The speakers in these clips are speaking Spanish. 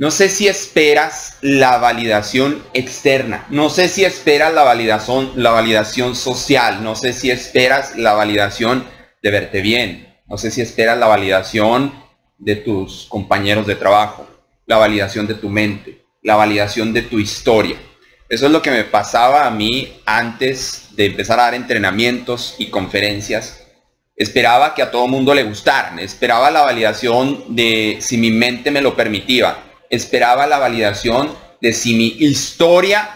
No sé si esperas la validación externa, no sé si esperas la validación, la validación social, no sé si esperas la validación de verte bien, no sé si esperas la validación de tus compañeros de trabajo, la validación de tu mente, la validación de tu historia. Eso es lo que me pasaba a mí antes de empezar a dar entrenamientos y conferencias. Esperaba que a todo mundo le gustaran, esperaba la validación de si mi mente me lo permitía, esperaba la validación de si mi historia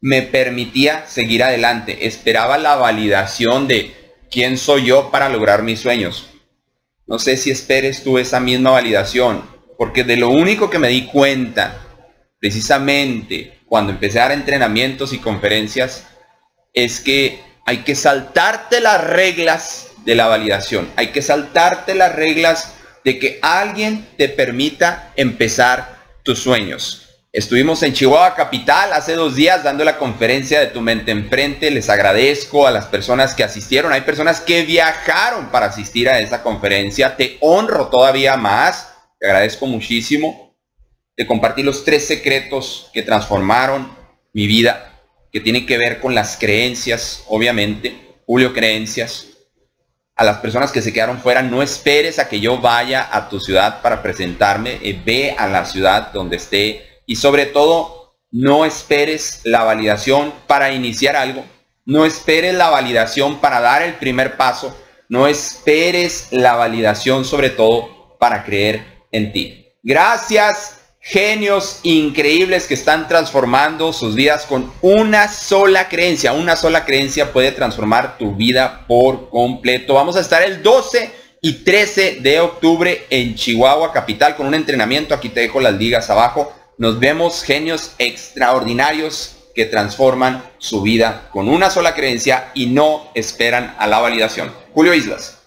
me permitía seguir adelante, esperaba la validación de quién soy yo para lograr mis sueños. No sé si esperes tú esa misma validación, porque de lo único que me di cuenta, precisamente cuando empecé a dar entrenamientos y conferencias, es que hay que saltarte las reglas de la validación, hay que saltarte las reglas de que alguien te permita empezar tus sueños. Estuvimos en Chihuahua Capital hace dos días dando la conferencia de Tu Mente Enfrente. Les agradezco a las personas que asistieron. Hay personas que viajaron para asistir a esa conferencia. Te honro todavía más. Te agradezco muchísimo. Te compartí los tres secretos que transformaron mi vida, que tienen que ver con las creencias, obviamente. Julio, creencias. A las personas que se quedaron fuera, no esperes a que yo vaya a tu ciudad para presentarme. Eh, ve a la ciudad donde esté y sobre todo, no esperes la validación para iniciar algo. No esperes la validación para dar el primer paso. No esperes la validación sobre todo para creer en ti. Gracias, genios increíbles que están transformando sus vidas con una sola creencia. Una sola creencia puede transformar tu vida por completo. Vamos a estar el 12 y 13 de octubre en Chihuahua Capital con un entrenamiento. Aquí te dejo las ligas abajo nos vemos genios extraordinarios que transforman su vida con una sola creencia y no esperan a la validación. Julio Islas.